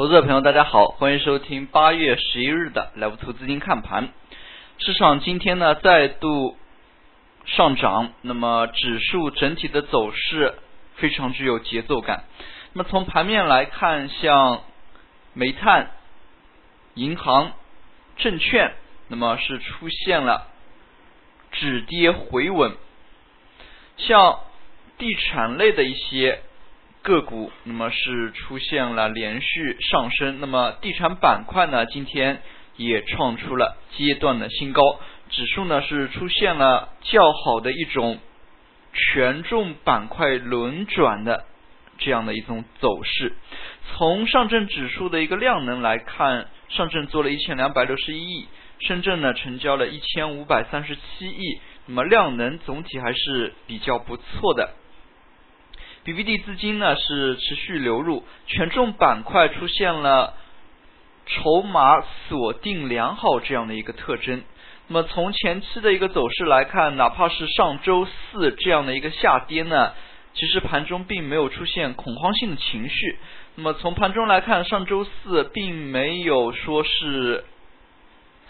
投资者朋友，大家好，欢迎收听八月十一日的莱福图资金看盘。市场今天呢再度上涨，那么指数整体的走势非常具有节奏感。那么从盘面来看，像煤炭、银行、证券，那么是出现了止跌回稳，像地产类的一些。个股那么是出现了连续上升，那么地产板块呢今天也创出了阶段的新高，指数呢是出现了较好的一种权重板块轮转的这样的一种走势。从上证指数的一个量能来看，上证做了一千两百六十一亿，深圳呢成交了一千五百三十七亿，那么量能总体还是比较不错的。BBD 资金呢是持续流入，权重板块出现了筹码锁定良好这样的一个特征。那么从前期的一个走势来看，哪怕是上周四这样的一个下跌呢，其实盘中并没有出现恐慌性的情绪。那么从盘中来看，上周四并没有说是。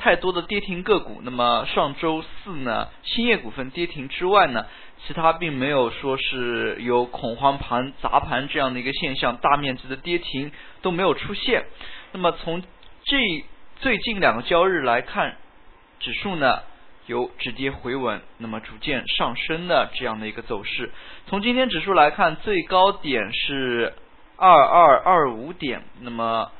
太多的跌停个股，那么上周四呢，兴业股份跌停之外呢，其他并没有说是有恐慌盘砸盘这样的一个现象，大面积的跌停都没有出现。那么从这最近两个交易日来看，指数呢有止跌回稳，那么逐渐上升的这样的一个走势。从今天指数来看，最高点是二二二五点，那么。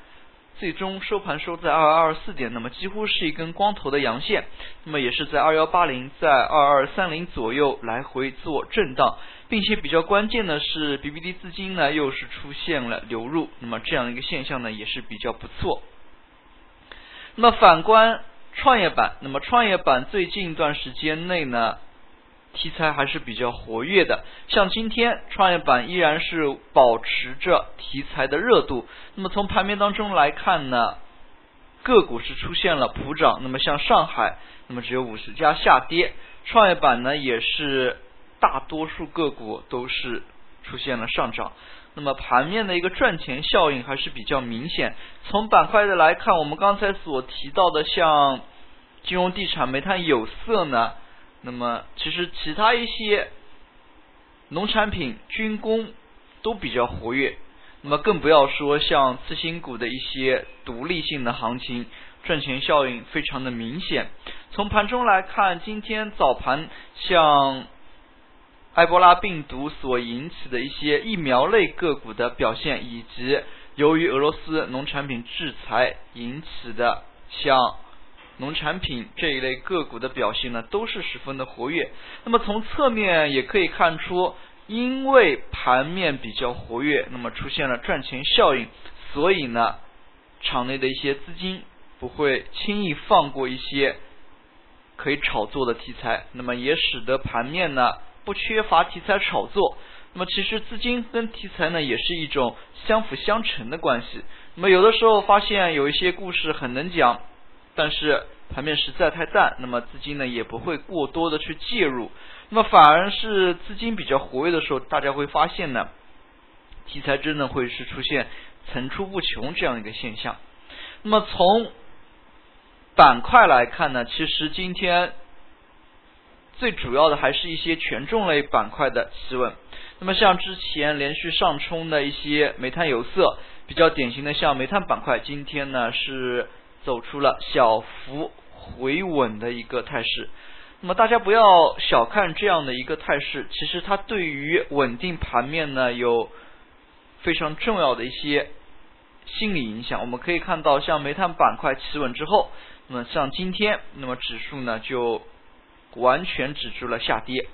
最终收盘收在二二四点，那么几乎是一根光头的阳线，那么也是在二幺八零在二二三零左右来回做震荡，并且比较关键的是，BBD 资金呢又是出现了流入，那么这样一个现象呢也是比较不错。那么反观创业板，那么创业板最近一段时间内呢。题材还是比较活跃的，像今天创业板依然是保持着题材的热度。那么从盘面当中来看呢，个股是出现了普涨。那么像上海，那么只有五十家下跌，创业板呢也是大多数个股都是出现了上涨。那么盘面的一个赚钱效应还是比较明显。从板块的来看，我们刚才所提到的像金融、地产、煤炭、有色呢。那么，其实其他一些农产品、军工都比较活跃。那么更不要说像次新股的一些独立性的行情，赚钱效应非常的明显。从盘中来看，今天早盘像埃博拉病毒所引起的一些疫苗类个股的表现，以及由于俄罗斯农产品制裁引起的像。农产品这一类个股的表现呢，都是十分的活跃。那么从侧面也可以看出，因为盘面比较活跃，那么出现了赚钱效应，所以呢，场内的一些资金不会轻易放过一些可以炒作的题材。那么也使得盘面呢不缺乏题材炒作。那么其实资金跟题材呢也是一种相辅相成的关系。那么有的时候发现有一些故事很能讲。但是盘面实在太淡，那么资金呢也不会过多的去介入，那么反而是资金比较活跃的时候，大家会发现呢，题材真的会是出现层出不穷这样一个现象。那么从板块来看呢，其实今天最主要的还是一些权重类板块的企稳。那么像之前连续上冲的一些煤炭、有色，比较典型的像煤炭板块，今天呢是。走出了小幅回稳的一个态势，那么大家不要小看这样的一个态势，其实它对于稳定盘面呢有非常重要的一些心理影响。我们可以看到，像煤炭板块企稳之后，那么像今天，那么指数呢就完全止住了下跌。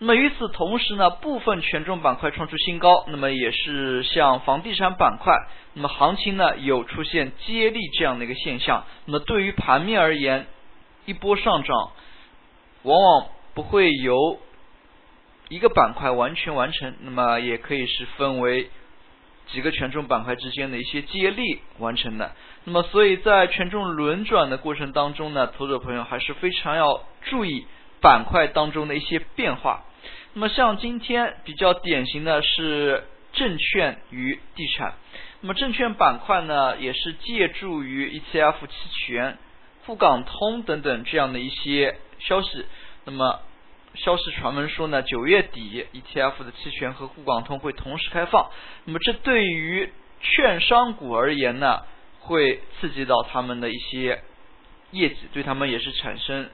那么与此同时呢，部分权重板块创出新高，那么也是像房地产板块，那么行情呢有出现接力这样的一个现象。那么对于盘面而言，一波上涨往往不会由一个板块完全完成，那么也可以是分为几个权重板块之间的一些接力完成的。那么所以在权重轮转的过程当中呢，投资者朋友还是非常要注意板块当中的一些变化。那么像今天比较典型的是证券与地产。那么证券板块呢，也是借助于 ETF 期权、沪港通等等这样的一些消息。那么消息传闻说呢，九月底 ETF 的期权和沪港通会同时开放。那么这对于券商股而言呢，会刺激到他们的一些业绩，对他们也是产生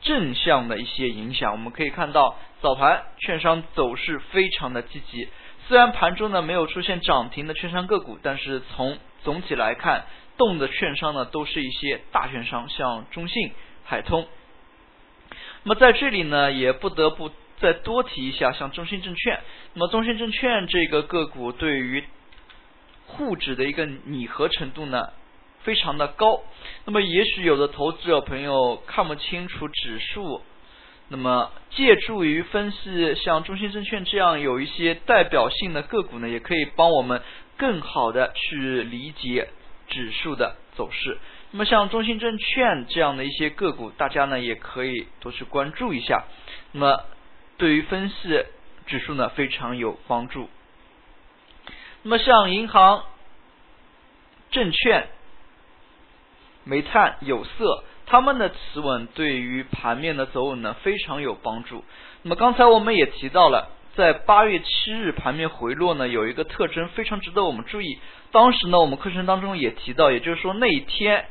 正向的一些影响。我们可以看到早盘券商走势非常的积极，虽然盘中呢没有出现涨停的券商个股，但是从总体来看，动的券商呢都是一些大券商，像中信、海通。那么在这里呢，也不得不再多提一下，像中信证券。那么中信证券这个个股对于沪指的一个拟合程度呢，非常的高。那么也许有的投资者朋友看不清楚指数，那么借助于分析像中信证券这样有一些代表性的个股呢，也可以帮我们更好的去理解指数的走势。那么像中信证券这样的一些个股，大家呢也可以多去关注一下。那么对于分析指数呢非常有帮助。那么像银行、证券、煤炭、有色，他们的企稳对于盘面的走稳呢非常有帮助。那么刚才我们也提到了，在八月七日盘面回落呢有一个特征非常值得我们注意。当时呢我们课程当中也提到，也就是说那一天。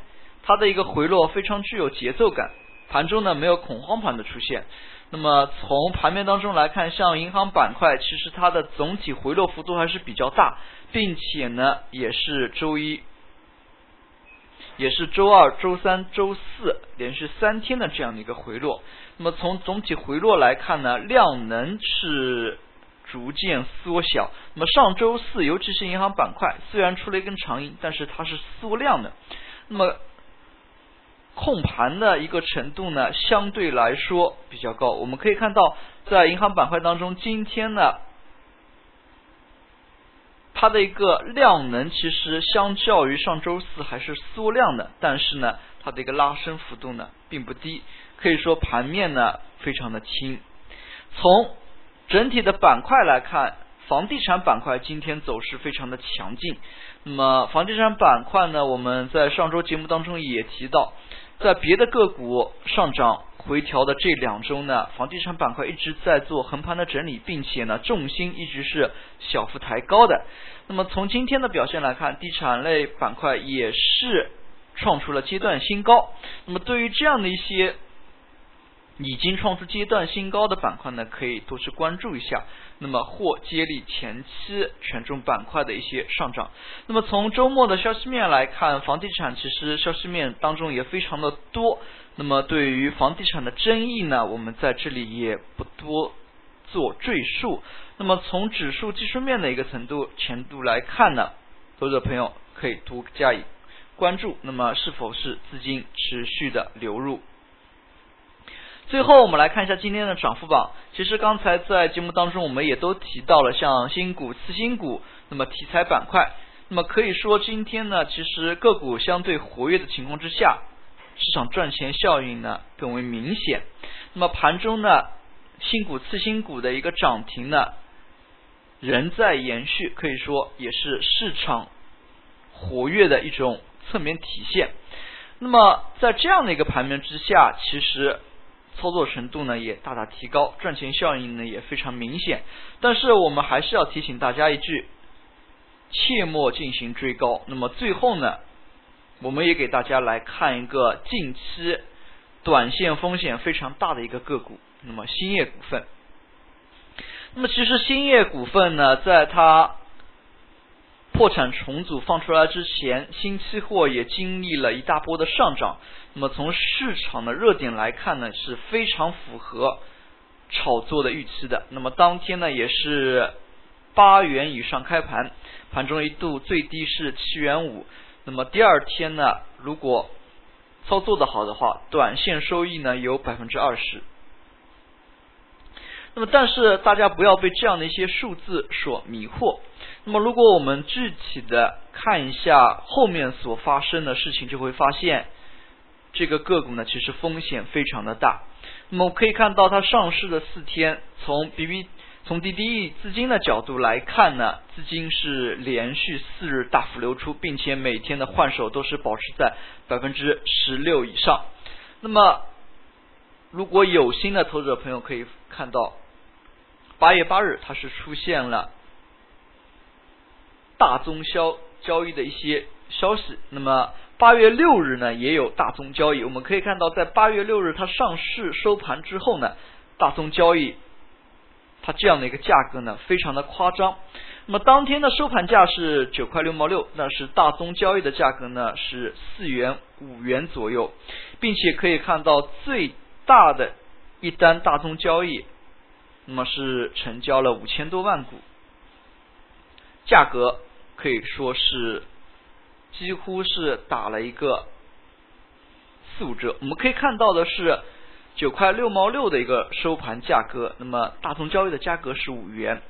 它的一个回落非常具有节奏感，盘中呢没有恐慌盘的出现。那么从盘面当中来看，像银行板块，其实它的总体回落幅度还是比较大，并且呢也是周一，也是周二、周三、周四连续三天的这样的一个回落。那么从总体回落来看呢，量能是逐渐缩小。那么上周四，尤其是银行板块，虽然出了一根长阴，但是它是缩量的。那么控盘的一个程度呢，相对来说比较高。我们可以看到，在银行板块当中，今天呢，它的一个量能其实相较于上周四还是缩量的，但是呢，它的一个拉升幅度呢并不低，可以说盘面呢非常的轻。从整体的板块来看，房地产板块今天走势非常的强劲。那么房地产板块呢，我们在上周节目当中也提到。在别的个股上涨回调的这两周呢，房地产板块一直在做横盘的整理，并且呢重心一直是小幅抬高的。那么从今天的表现来看，地产类板块也是创出了阶段新高。那么对于这样的一些。已经创出阶段新高的板块呢，可以多去关注一下。那么或接力前期权重板块的一些上涨。那么从周末的消息面来看，房地产其实消息面当中也非常的多。那么对于房地产的争议呢，我们在这里也不多做赘述。那么从指数技术面的一个程度程度来看呢，投资者朋友可以多加以关注。那么是否是资金持续的流入？最后，我们来看一下今天的涨幅榜。其实刚才在节目当中，我们也都提到了像新股、次新股，那么题材板块。那么可以说，今天呢，其实个股相对活跃的情况之下，市场赚钱效应呢更为明显。那么盘中呢，新股、次新股的一个涨停呢，仍在延续，可以说也是市场活跃的一种侧面体现。那么在这样的一个盘面之下，其实。操作程度呢也大大提高，赚钱效应呢也非常明显。但是我们还是要提醒大家一句，切莫进行追高。那么最后呢，我们也给大家来看一个近期短线风险非常大的一个个股，那么兴业股份。那么其实兴业股份呢，在它破产重组放出来之前，新期货也经历了一大波的上涨。那么从市场的热点来看呢，是非常符合炒作的预期的。那么当天呢，也是八元以上开盘，盘中一度最低是七元五。那么第二天呢，如果操作的好的话，短线收益呢有百分之二十。那么，但是大家不要被这样的一些数字所迷惑。那么，如果我们具体的看一下后面所发生的事情，就会发现这个个股呢，其实风险非常的大。那么，可以看到它上市的四天，从 B B 从滴滴资金的角度来看呢，资金是连续四日大幅流出，并且每天的换手都是保持在百分之十六以上。那么，如果有心的投资者朋友可以看到，八月八日它是出现了大宗销交易的一些消息。那么八月六日呢也有大宗交易，我们可以看到在八月六日它上市收盘之后呢，大宗交易。它这样的一个价格呢，非常的夸张。那么当天的收盘价是九块六毛六，那是大宗交易的价格呢是四元五元左右，并且可以看到最大的一单大宗交易，那么是成交了五千多万股，价格可以说是几乎是打了一个四五折。我们可以看到的是。九块六毛六的一个收盘价格，那么大宗交易的价格是五元。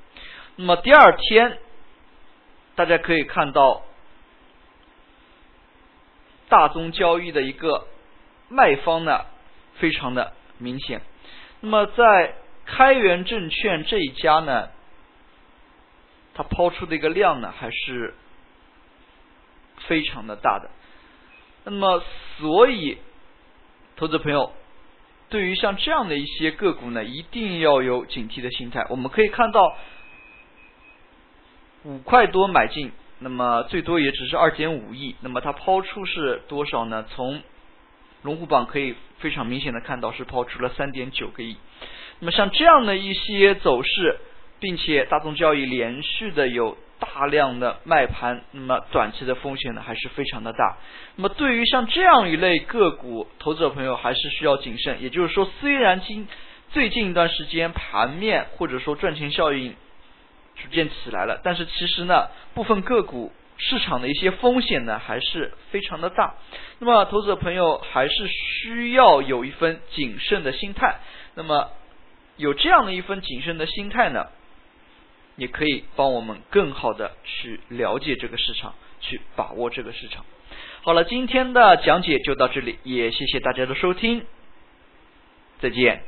那么第二天，大家可以看到大宗交易的一个卖方呢，非常的明显。那么在开源证券这一家呢，它抛出的一个量呢，还是非常的大的。那么所以，投资朋友。对于像这样的一些个股呢，一定要有警惕的心态。我们可以看到，五块多买进，那么最多也只是二点五亿。那么它抛出是多少呢？从龙虎榜可以非常明显的看到，是抛出了三点九个亿。那么像这样的一些走势，并且大宗交易连续的有。大量的卖盘，那么短期的风险呢还是非常的大。那么对于像这样一类个股，投资者朋友还是需要谨慎。也就是说，虽然今最近一段时间盘面或者说赚钱效应逐渐起来了，但是其实呢，部分个股市场的一些风险呢还是非常的大。那么投资者朋友还是需要有一份谨慎的心态。那么有这样的一份谨慎的心态呢？也可以帮我们更好的去了解这个市场，去把握这个市场。好了，今天的讲解就到这里，也谢谢大家的收听，再见。